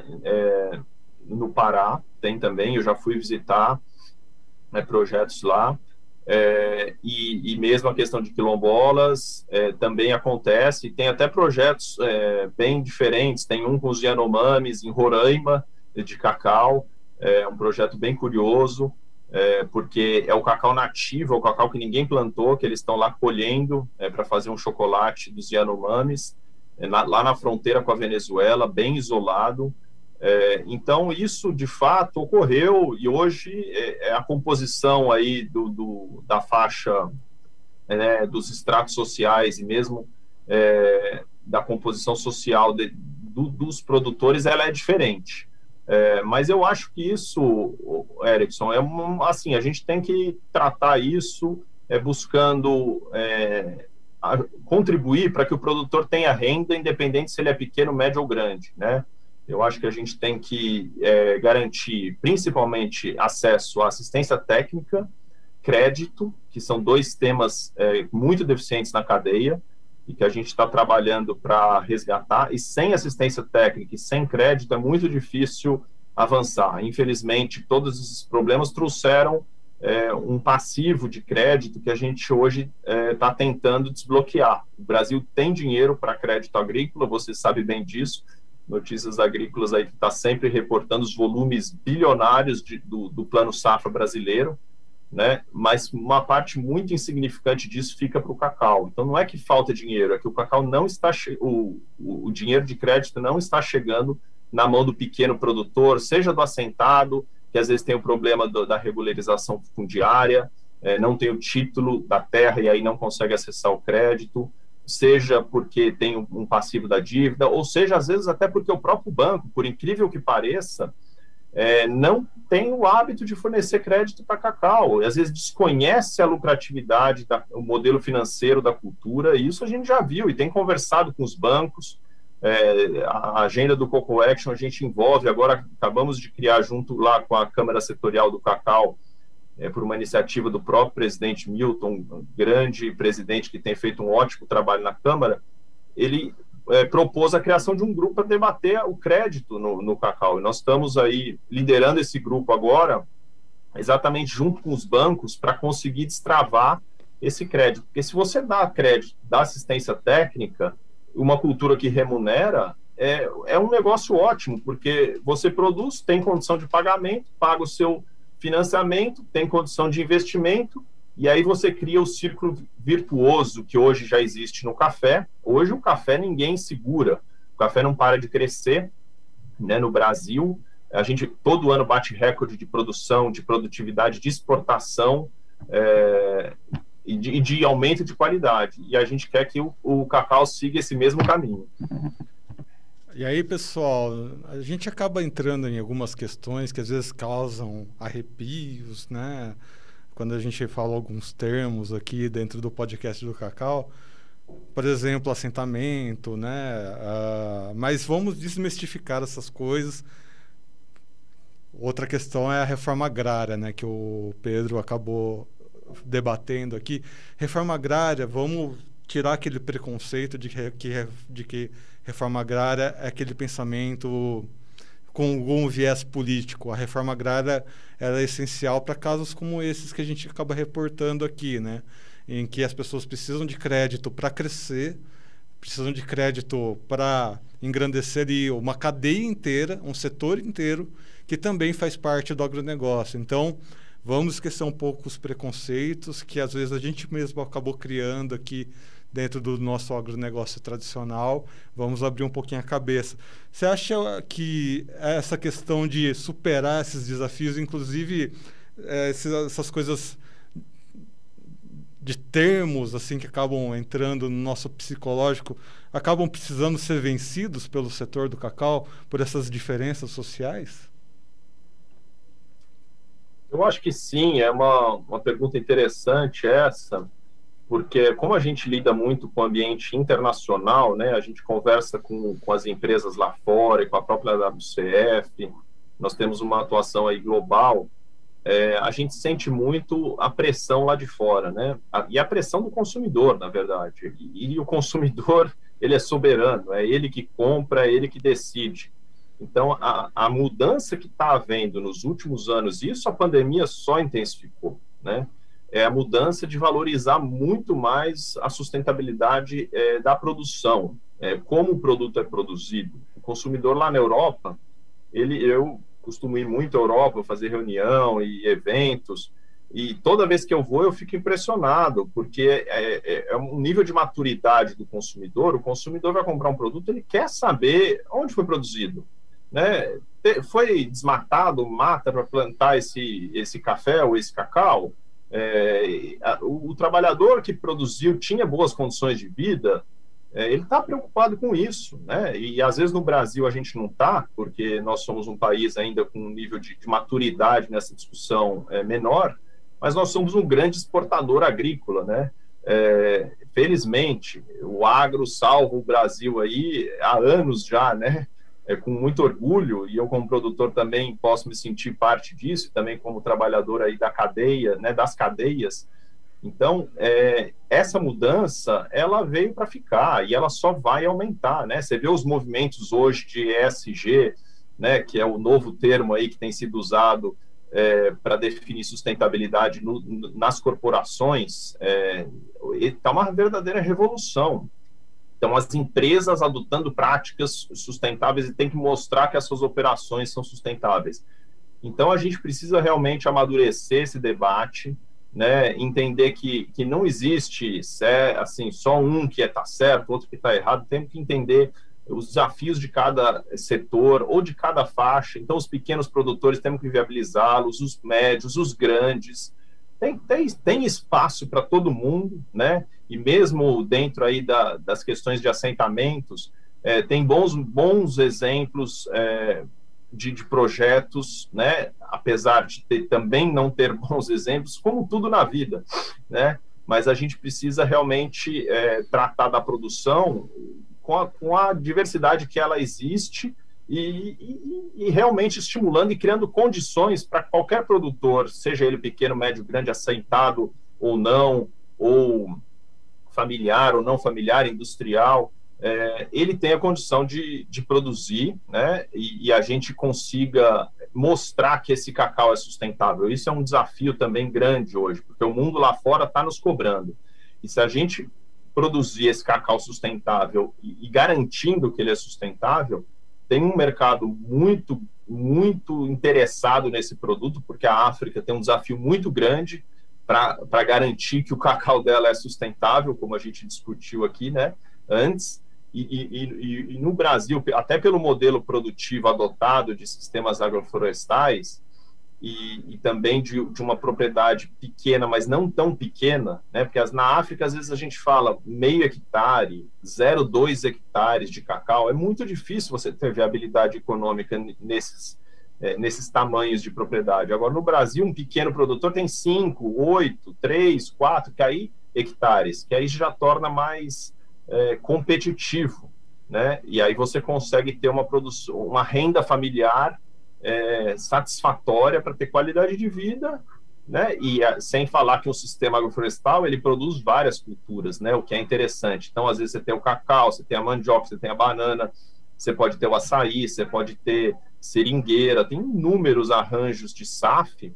no Pará, tem também, eu já fui visitar né, projetos lá, é, e, e, mesmo a questão de quilombolas é, também acontece, tem até projetos é, bem diferentes, tem um com os Yanomamis em Roraima, de cacau, é um projeto bem curioso, é, porque é o cacau nativo, é o cacau que ninguém plantou, que eles estão lá colhendo é, para fazer um chocolate dos Yanomamis, é, na, lá na fronteira com a Venezuela, bem isolado, é, então, isso de fato ocorreu e hoje é, é a composição aí do, do da faixa né, dos estratos sociais e mesmo é, da composição social de, do, dos produtores, ela é diferente. É, mas eu acho que isso, Erickson, é assim, a gente tem que tratar isso é, buscando é, contribuir para que o produtor tenha renda, independente se ele é pequeno, médio ou grande, né? Eu acho que a gente tem que é, garantir, principalmente, acesso à assistência técnica, crédito, que são dois temas é, muito deficientes na cadeia e que a gente está trabalhando para resgatar. E sem assistência técnica e sem crédito é muito difícil avançar. Infelizmente, todos esses problemas trouxeram é, um passivo de crédito que a gente hoje está é, tentando desbloquear. O Brasil tem dinheiro para crédito agrícola, você sabe bem disso Notícias Agrícolas aí que está sempre reportando os volumes bilionários de, do, do plano safra brasileiro, né? Mas uma parte muito insignificante disso fica para o cacau. Então não é que falta dinheiro, é que o cacau não está o, o dinheiro de crédito não está chegando na mão do pequeno produtor, seja do assentado, que às vezes tem o problema do, da regularização fundiária, é, não tem o título da terra e aí não consegue acessar o crédito, seja porque tem um passivo da dívida, ou seja, às vezes até porque o próprio banco, por incrível que pareça, é, não tem o hábito de fornecer crédito para cacau, e às vezes desconhece a lucratividade, da, o modelo financeiro da cultura, e isso a gente já viu e tem conversado com os bancos, É, a agenda do Coco Action a gente envolve, agora acabamos de criar junto lá com a Câmara Setorial do Cacau, é, por uma iniciativa do próprio presidente Milton, um grande presidente que tem feito um ótimo trabalho na Câmara, ele é, propôs a criação de um grupo para debater o crédito no, no cacau. E nós estamos aí liderando esse grupo agora, exatamente junto com os bancos, para conseguir destravar esse crédito. Porque se você dá crédito, dá assistência técnica, uma cultura que remunera, é, é um negócio ótimo, porque você produz, tem condição de pagamento, paga o seu financiamento, tem condição de investimento, e aí você cria o círculo virtuoso que hoje já existe no café. Hoje o café ninguém segura, o café não para de crescer, né, no Brasil. A gente todo ano bate recorde de produção, de produtividade, de exportação. É, e de, de, aumento de qualidade. E a gente quer que o, o cacau siga esse mesmo caminho. E aí, pessoal, a gente acaba entrando em algumas questões que às vezes causam arrepios, né? Quando a gente fala alguns termos aqui dentro do podcast do Cacau, por exemplo, assentamento, né? Uh, mas vamos desmistificar essas coisas. Outra questão é a reforma agrária, né? Que o Pedro acabou debatendo aqui, reforma agrária, vamos tirar aquele preconceito de que, de que reforma agrária é aquele pensamento com algum viés político. A reforma agrária é essencial para casos como esses que a gente acaba reportando aqui, né? em que as pessoas precisam de crédito para crescer, precisam de crédito para engrandecer uma cadeia inteira, um setor inteiro, que também faz parte do agronegócio. Então, vamos esquecer um pouco os preconceitos que às vezes a gente mesmo acabou criando aqui dentro do nosso agronegócio tradicional. Vamos abrir um pouquinho a cabeça. Você acha que essa questão de superar esses desafios, inclusive é, essas coisas de termos assim que acabam entrando no nosso psicológico, acabam precisando ser vencidos pelo setor do cacau por essas diferenças sociais? Eu acho que sim, é uma, uma pergunta interessante essa, porque como a gente lida muito com o ambiente internacional, né, a gente conversa com, com as empresas lá fora e com a própria WCF, nós temos uma atuação aí global, é, a gente sente muito a pressão lá de fora, né, a, e a pressão do consumidor, na verdade, e, e o consumidor, ele é soberano, é ele que compra, é ele que decide. Então, a, a mudança que está havendo nos últimos anos, isso a pandemia só intensificou, né? É a mudança de valorizar muito mais a sustentabilidade é, da produção, é, como o produto é produzido. O consumidor lá na Europa, ele, eu costumo ir muito à Europa, fazer reunião e eventos, e toda vez que eu vou, eu fico impressionado, porque é, é, é, um nível de maturidade do consumidor. O consumidor vai comprar um produto, ele quer saber onde foi produzido, né? Foi desmatado mata para plantar esse, esse café ou esse cacau? É, o, o, trabalhador que produziu tinha boas condições de vida, é, ele está preocupado com isso, né? E às vezes no Brasil a gente não está, porque nós somos um país ainda com um nível de, de maturidade nessa discussão é, menor, mas nós somos um grande exportador agrícola, né? É, felizmente, o agro salva o Brasil aí há anos já, né? É, com muito orgulho, e eu como produtor também posso me sentir parte disso, também como trabalhador aí da cadeia, né, das cadeias. Então, é, essa mudança, ela veio para ficar e ela só vai aumentar, né? Você vê os movimentos hoje de ESG, né, que é o novo termo aí que tem sido usado é, para definir sustentabilidade no, nas corporações, está é, uma verdadeira revolução. Então, as empresas adotando práticas sustentáveis e tem que mostrar que as suas operações são sustentáveis. Então, a gente precisa realmente amadurecer esse debate, né, entender que, que não existe assim, só um que está certo, outro que está errado, temos que entender os desafios de cada setor ou de cada faixa. Então, os pequenos produtores temos que viabilizá-los, os médios, os grandes. Tem, tem, tem espaço para todo mundo, né? E mesmo dentro aí da, das questões de assentamentos, é, tem bons, bons exemplos é, de, de, projetos, né? apesar de ter, também não ter bons exemplos, como tudo na vida, né? mas a gente precisa realmente é, tratar da produção com a, com a diversidade que ela existe e, e, e, realmente estimulando e criando condições para qualquer produtor, seja ele pequeno, médio, grande, assentado ou não, ou familiar ou não familiar, industrial, é, ele tem a condição de, de produzir, né, e, e, a gente consiga mostrar que esse cacau é sustentável. Isso é um desafio também grande hoje, porque o mundo lá fora está nos cobrando. E se a gente produzir esse cacau sustentável e, e garantindo que ele é sustentável, tem um mercado muito, muito interessado nesse produto, porque a África tem um desafio muito grande para garantir que o cacau dela é sustentável, como a gente discutiu aqui, né, antes. E, e, e, e no Brasil, até pelo modelo produtivo adotado de sistemas agroflorestais, e, também de, de, uma propriedade pequena, mas não tão pequena, né? Porque as, na África, às vezes, a gente fala meio hectare, 0,2 hectares de cacau. É muito difícil você ter viabilidade econômica nesses, é, nesses tamanhos de propriedade. Agora, no Brasil, um pequeno produtor tem 5, 8, 3, 4, que aí, hectares, que aí já torna mais é, competitivo, né? E aí você consegue ter uma produção, uma renda familiar é, satisfatória para ter qualidade de vida, né? E a, sem falar que o sistema agroflorestal ele produz várias culturas, né? O que é interessante. Então, às vezes você tem o cacau, você tem a mandioca, você tem a banana, você pode ter o açaí, você pode ter seringueira, tem inúmeros arranjos de SAF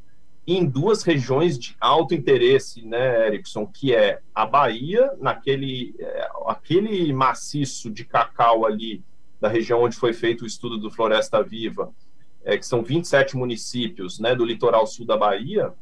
em duas regiões de alto interesse, né, Erickson, que é a Bahia, naquele é, aquele maciço de cacau ali da região onde foi feito o estudo do Floresta Viva, é, que são 27 municípios né, do litoral sul da Bahia,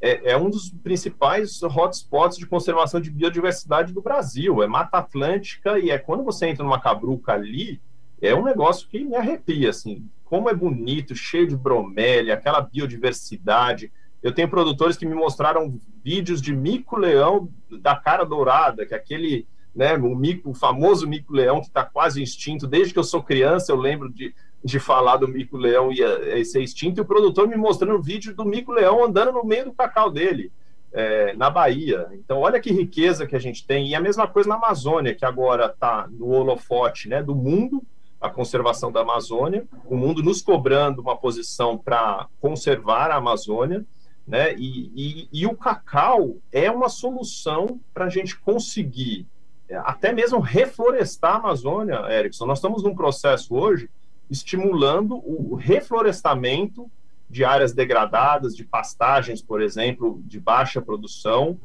é, é, um dos principais hotspots de conservação de biodiversidade do Brasil. É Mata Atlântica e é quando você entra numa cabruca ali, é um negócio que me arrepia, assim, como é bonito, cheio de bromélia, aquela biodiversidade. Eu tenho produtores que me mostraram vídeos de mico-leão da cara dourada, que é aquele, né, o, mico, o famoso mico-leão que está quase extinto. Desde que eu sou criança, eu lembro de de falar do mico-leão ia, ia ser extinto, e o produtor me mostrando vídeo do mico-leão andando no meio do cacau dele, é, na Bahia. Então, olha que riqueza que a gente tem. E a mesma coisa na Amazônia, que agora está no holofote né, do mundo, a conservação da Amazônia, o mundo nos cobrando uma posição para conservar a Amazônia, né? E, e, e, o cacau é uma solução para a gente conseguir é, até mesmo reflorestar a Amazônia, Erickson. Nós estamos num processo hoje estimulando o reflorestamento de áreas degradadas, de pastagens, por exemplo, de baixa produção,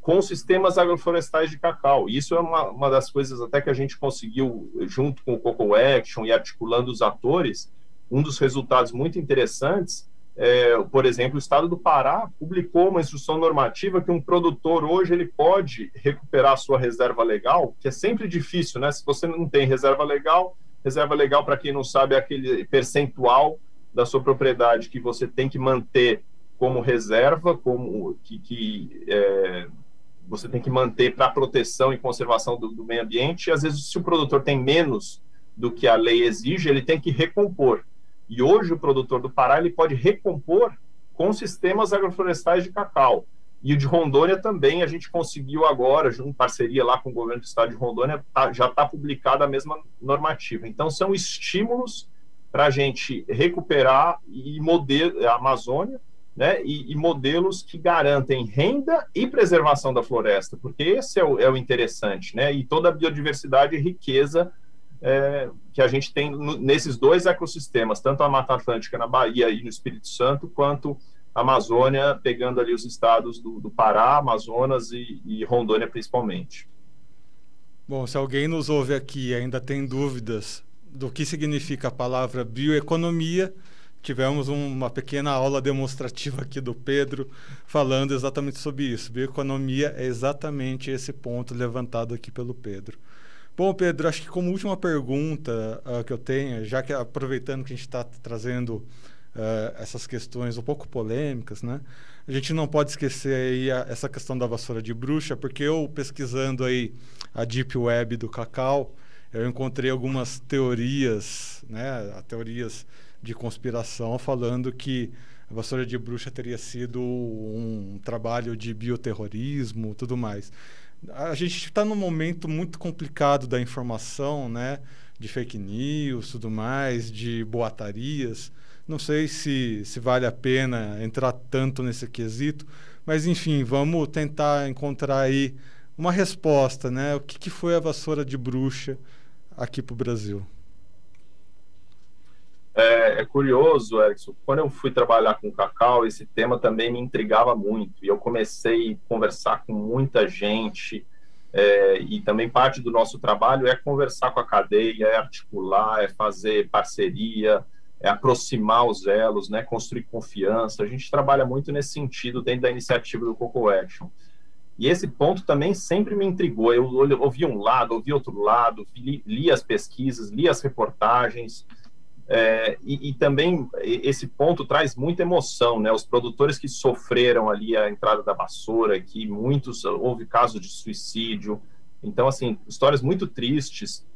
com sistemas agroflorestais de cacau. Isso é uma, uma das coisas até que a gente conseguiu, junto com o Coco Action e articulando os atores, um dos resultados muito interessantes é, por exemplo, o Estado do Pará publicou uma instrução normativa que um produtor hoje ele pode recuperar a sua reserva legal, que é sempre difícil, né? Se você não tem reserva legal, Reserva legal, para quem não sabe, é aquele percentual da sua propriedade que você tem que manter como reserva, como que, que é, você tem que manter para proteção e conservação do, do, meio ambiente. E às vezes, se o produtor tem menos do que a lei exige, ele tem que recompor. E hoje o produtor do Pará ele pode recompor com sistemas agroflorestais de cacau. E o de Rondônia também, a gente conseguiu agora, em parceria lá com o governo do estado de Rondônia, tá, já está publicada a mesma normativa. Então, são estímulos para a gente recuperar e modelo, a Amazônia, né, e, e, modelos que garantem renda e preservação da floresta, porque esse é o, é o interessante, né, e toda a biodiversidade e riqueza é, que a gente tem no, nesses dois ecossistemas, tanto a Mata Atlântica na Bahia e no Espírito Santo, quanto Amazônia, pegando ali os estados do, do Pará, Amazonas e, e, Rondônia principalmente. Bom, se alguém nos ouve aqui e ainda tem dúvidas do que significa a palavra bioeconomia, tivemos um, uma pequena aula demonstrativa aqui do Pedro falando exatamente sobre isso. Bioeconomia é exatamente esse ponto levantado aqui pelo Pedro. Bom, Pedro, acho que como última pergunta uh, que eu tenho, já que aproveitando que a gente está trazendo uh, essas questões um pouco polêmicas, né? A gente não pode esquecer aí a, essa questão da vassoura de bruxa, porque eu pesquisando aí a deep web do cacau, eu encontrei algumas teorias, né, teorias de conspiração falando que a vassoura de bruxa teria sido um trabalho de bioterrorismo, tudo mais. A gente está num momento muito complicado da informação, né? De fake news, tudo mais, de boatarias. Não sei se, se vale a pena entrar tanto nesse quesito, mas enfim, vamos tentar encontrar aí uma resposta, né? O que, que foi a vassoura de bruxa aqui para o Brasil? É, é, curioso, Erickson, quando eu fui trabalhar com cacau, esse tema também me intrigava muito. E eu comecei a conversar com muita gente. É, e também parte do nosso trabalho é conversar com a cadeia, é articular, é fazer parceria, é aproximar os elos, né, construir confiança. A gente trabalha muito nesse sentido dentro da iniciativa do Coco Action. E esse ponto também sempre me intrigou. Eu ouvi um lado, ouvi outro lado, li, li as pesquisas, li as reportagens, é, e, e, também esse ponto traz muita emoção, né? Os produtores que sofreram ali a entrada da vassoura, que muitos houve casos de suicídio, então assim histórias muito tristes.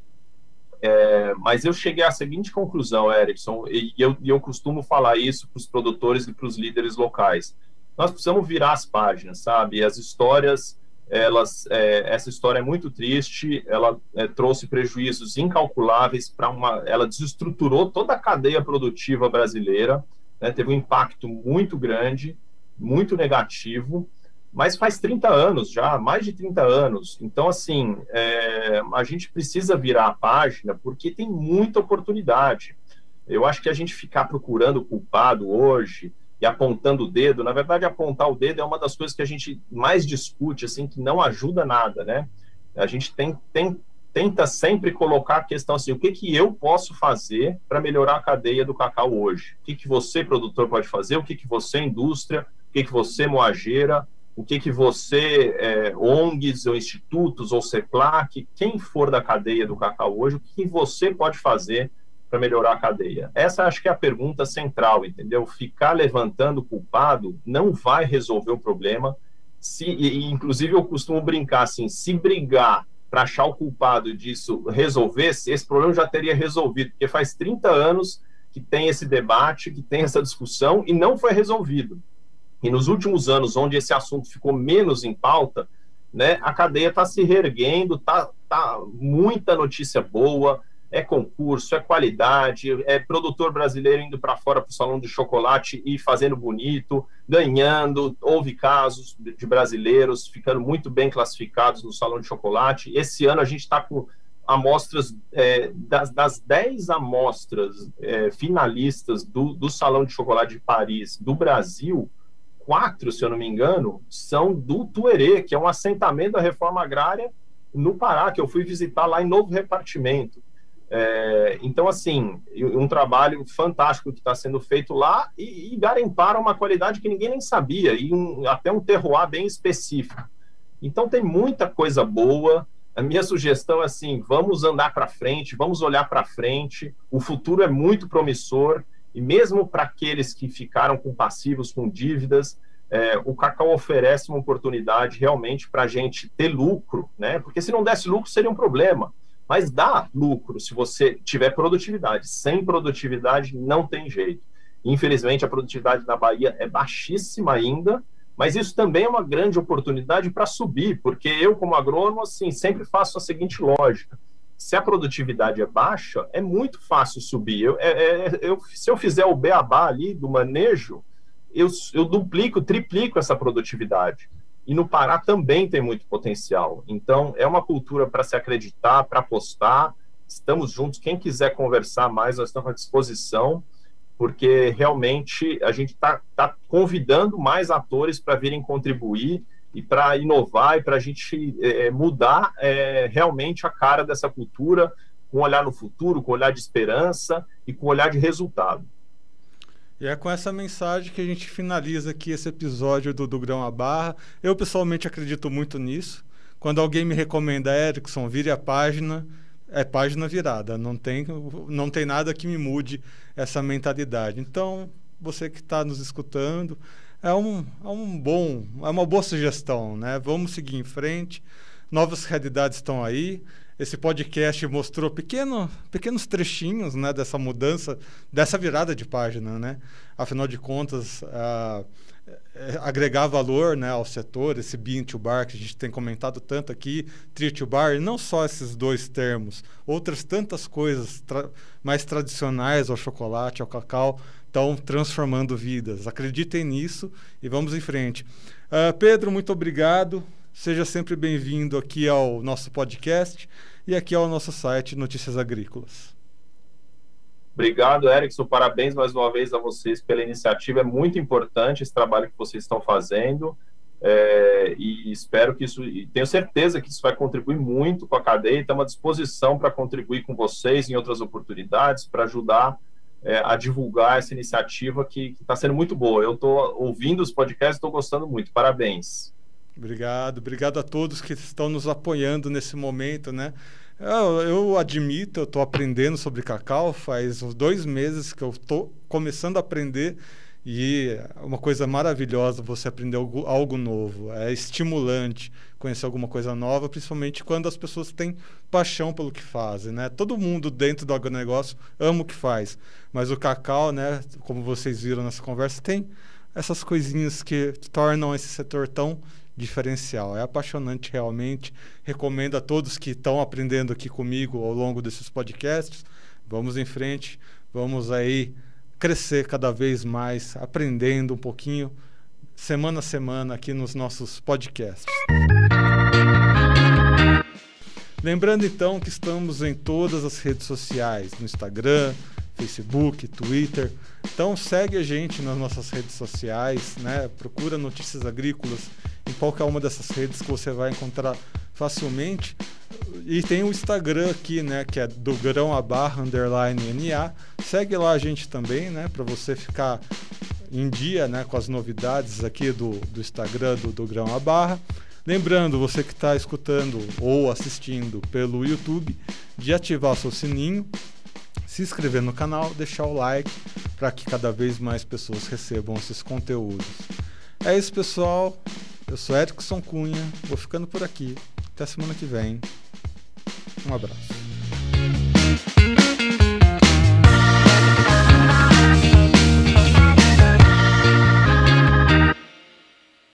É, mas eu cheguei à seguinte conclusão, Erickson, e eu, e eu costumo falar isso para os produtores e para os líderes locais. Nós precisamos virar as páginas, sabe? As histórias elas, é, essa história é muito triste, ela é, trouxe prejuízos incalculáveis para uma, ela desestruturou toda a cadeia produtiva brasileira, né, teve um impacto muito grande, muito negativo, mas faz 30 anos já, mais de 30 anos. Então, assim, é, a gente precisa virar a página porque tem muita oportunidade. Eu acho que a gente ficar procurando culpado hoje, e apontando o dedo. Na verdade, apontar o dedo é uma das coisas que a gente mais discute, assim, que não ajuda nada, né? A gente tem, tem, tenta sempre colocar a questão assim, o que, que eu posso fazer para melhorar a cadeia do cacau hoje? O que, que você, produtor, pode fazer? O que, que você, indústria? O que, que você, moageira? O que, que você, é, ONGs ou institutos ou CEPLAC, quem for da cadeia do cacau hoje, o que, que você pode fazer para melhorar a cadeia? Essa acho que é a pergunta central, entendeu? Ficar levantando culpado não vai resolver o problema. Se, e, inclusive, eu costumo brincar assim: se brigar para achar o culpado disso resolvesse, esse problema já teria resolvido, porque faz 30 anos que tem esse debate, que tem essa discussão e não foi resolvido. E nos últimos anos, onde esse assunto ficou menos em pauta, né, a cadeia está se reerguendo, tá, tá muita notícia boa, é concurso, é qualidade, é produtor brasileiro indo para fora para o salão de chocolate e fazendo bonito, ganhando. Houve casos de brasileiros ficando muito bem classificados no salão de chocolate. Esse ano a gente está com amostras, é, das, das 10 amostras é, finalistas do, do salão de chocolate de Paris do Brasil, quatro, se eu não me engano, são do Tuerê, que é um assentamento da reforma agrária no Pará, que eu fui visitar lá em Novo Repartimento. É, então, assim, um trabalho fantástico que está sendo feito lá e, e garimparam uma qualidade que ninguém nem sabia, e um, até um terroir bem específico. Então, tem muita coisa boa. A minha sugestão é assim: vamos andar para frente, vamos olhar para frente. O futuro é muito promissor, e mesmo para aqueles que ficaram com passivos, com dívidas, é, o cacau oferece uma oportunidade realmente para a gente ter lucro, né? Porque se não desse lucro seria um problema. Mas dá lucro se você tiver produtividade. Sem produtividade não tem jeito. Infelizmente, a produtividade na Bahia é baixíssima ainda, mas isso também é uma grande oportunidade para subir, porque eu, como agrônomo, assim, sempre faço a seguinte lógica. Se a produtividade é baixa, é muito fácil subir. Eu, é, é, eu, se eu fizer o beabá ali do manejo, eu, eu duplico, triplico essa produtividade. E no Pará também tem muito potencial. Então, é uma cultura para se acreditar, para apostar. Estamos juntos. Quem quiser conversar mais, nós estamos à disposição, porque realmente a gente está tá convidando mais atores para virem contribuir e para inovar e para a gente é, mudar é, realmente a cara dessa cultura, com olhar no futuro, com olhar de esperança e com olhar de resultado. E é com essa mensagem que a gente finaliza aqui esse episódio do, do Grão a Barra. Eu pessoalmente acredito muito nisso. Quando alguém me recomenda, Erickson, vire a página, é página virada. Não tem, não tem nada que me mude essa mentalidade. Então, você que está nos escutando, é um, é um bom, é uma boa sugestão, né? Vamos seguir em frente. Novas realidades estão aí esse podcast mostrou pequeno, pequenos trechinhos né, dessa mudança, dessa virada de página. Né? Afinal de contas, é, agregar valor né, ao setor, esse bean to bar que a gente tem comentado tanto aqui, tree to bar, e não só esses dois termos, outras tantas coisas tra mais tradicionais ao chocolate, ao cacau, estão transformando vidas. Acreditem nisso e vamos em frente. Uh, Pedro, muito obrigado. Seja sempre bem-vindo aqui ao nosso podcast e aqui ao nosso site Notícias Agrícolas. Obrigado, Erickson. Parabéns mais uma vez a vocês pela iniciativa. É muito importante esse trabalho que vocês estão fazendo. É, e espero que isso, e tenho certeza que isso vai contribuir muito com a cadeia. Estamos à disposição para contribuir com vocês em outras oportunidades, para ajudar é, a divulgar essa iniciativa que está sendo muito boa. Eu estou ouvindo os podcasts, estou gostando muito. Parabéns. Obrigado, obrigado a todos que estão nos apoiando nesse momento, né? Eu, eu admito, eu estou aprendendo sobre cacau faz dois meses que eu estou começando a aprender e é uma coisa maravilhosa você aprender algo, algo, novo. É estimulante conhecer alguma coisa nova, principalmente quando as pessoas têm paixão pelo que fazem, né? Todo mundo dentro do agronegócio ama o que faz, mas o cacau, né, como vocês viram nessa conversa, tem essas coisinhas que tornam esse setor tão diferencial. É apaixonante realmente. Recomendo a todos que estão aprendendo aqui comigo ao longo desses podcasts. Vamos em frente, vamos aí crescer cada vez mais, aprendendo um pouquinho, semana a semana, aqui nos nossos podcasts. Lembrando então que estamos em todas as redes sociais, no Instagram, Facebook, Twitter. Então segue a gente nas nossas redes sociais, né? Procura Notícias Agrícolas em qualquer uma dessas redes que você vai encontrar facilmente. E tem o Instagram aqui, né, que é do grão a barra underline NA. Segue lá a gente também, né, para você ficar em dia, né, com as novidades aqui do, do Instagram do, do grão a barra. Lembrando, você que está escutando ou assistindo pelo YouTube, de ativar seu sininho se inscrever no canal, deixar o like para que cada vez mais pessoas recebam esses conteúdos. É isso, pessoal. Eu sou Erickson Cunha, vou ficando por aqui. Até semana que vem. Um abraço.